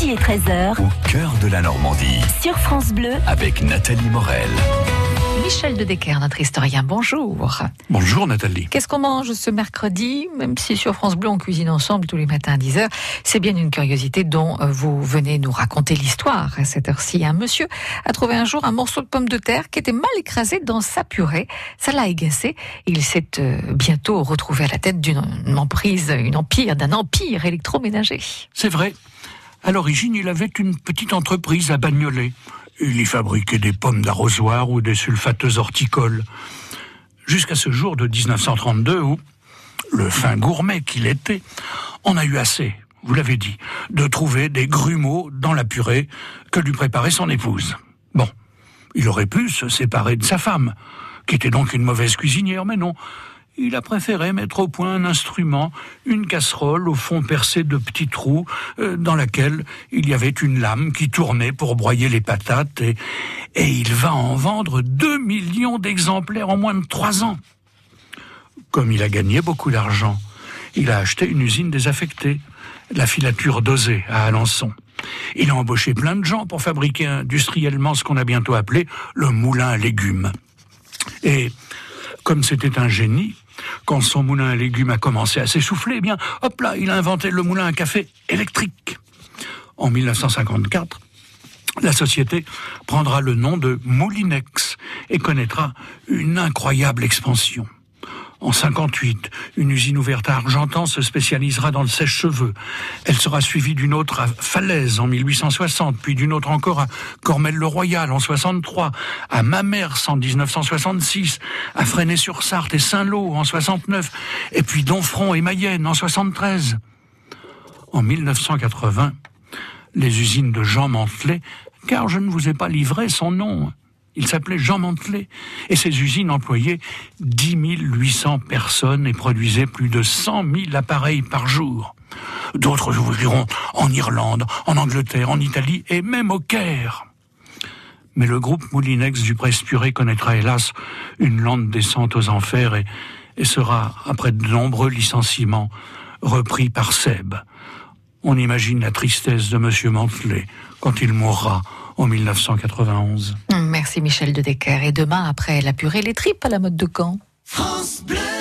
midi et 13h. Au cœur de la Normandie. Sur France Bleu. Avec Nathalie Morel. Michel de Decker, notre historien, bonjour. Bonjour Nathalie. Qu'est-ce qu'on mange ce mercredi? Même si sur France Bleu on cuisine ensemble tous les matins à 10h, c'est bien une curiosité dont euh, vous venez nous raconter l'histoire à cette heure-ci. Un monsieur a trouvé un jour un morceau de pomme de terre qui était mal écrasé dans sa purée. Ça l'a agacé. Il s'est euh, bientôt retrouvé à la tête d'une emprise, une empire, d'un empire électroménager. C'est vrai. À l'origine, il avait une petite entreprise à Bagnolet. Il y fabriquait des pommes d'arrosoir ou des sulfateuses horticoles. Jusqu'à ce jour de 1932 où, le fin gourmet qu'il était, on a eu assez, vous l'avez dit, de trouver des grumeaux dans la purée que lui préparait son épouse. Bon, il aurait pu se séparer de sa femme, qui était donc une mauvaise cuisinière, mais non il a préféré mettre au point un instrument, une casserole au fond percé de petits trous, euh, dans laquelle il y avait une lame qui tournait pour broyer les patates, et, et il va en vendre deux millions d'exemplaires en moins de trois ans. Comme il a gagné beaucoup d'argent, il a acheté une usine désaffectée, la filature dosée à Alençon. Il a embauché plein de gens pour fabriquer industriellement ce qu'on a bientôt appelé le moulin à légumes. Et comme c'était un génie, quand son moulin à légumes a commencé à s'essouffler, eh bien, hop là, il a inventé le moulin à café électrique. En 1954, la société prendra le nom de Moulinex et connaîtra une incroyable expansion. En 58, une usine ouverte à Argentan se spécialisera dans le sèche-cheveux. Elle sera suivie d'une autre à Falaise en 1860, puis d'une autre encore à Cormel-le-Royal en 63, à Mamers en 1966, à Fresnay-sur-Sarthe et Saint-Lô en 69, et puis Donfront et Mayenne en 73. En 1980, les usines de Jean Mantelet, car je ne vous ai pas livré son nom, il s'appelait Jean Mantelet et ses usines employaient 10 800 personnes et produisaient plus de 100 000 appareils par jour. D'autres ouvriront en Irlande, en Angleterre, en Italie et même au Caire. Mais le groupe Moulinex du Presse-Purée connaîtra hélas une lente descente aux enfers et sera, après de nombreux licenciements, repris par Seb. On imagine la tristesse de M. Mantelet quand il mourra en 1991. Merci Michel de Decker. Et demain, après la purée, les tripes à la mode de Caen. France Bleu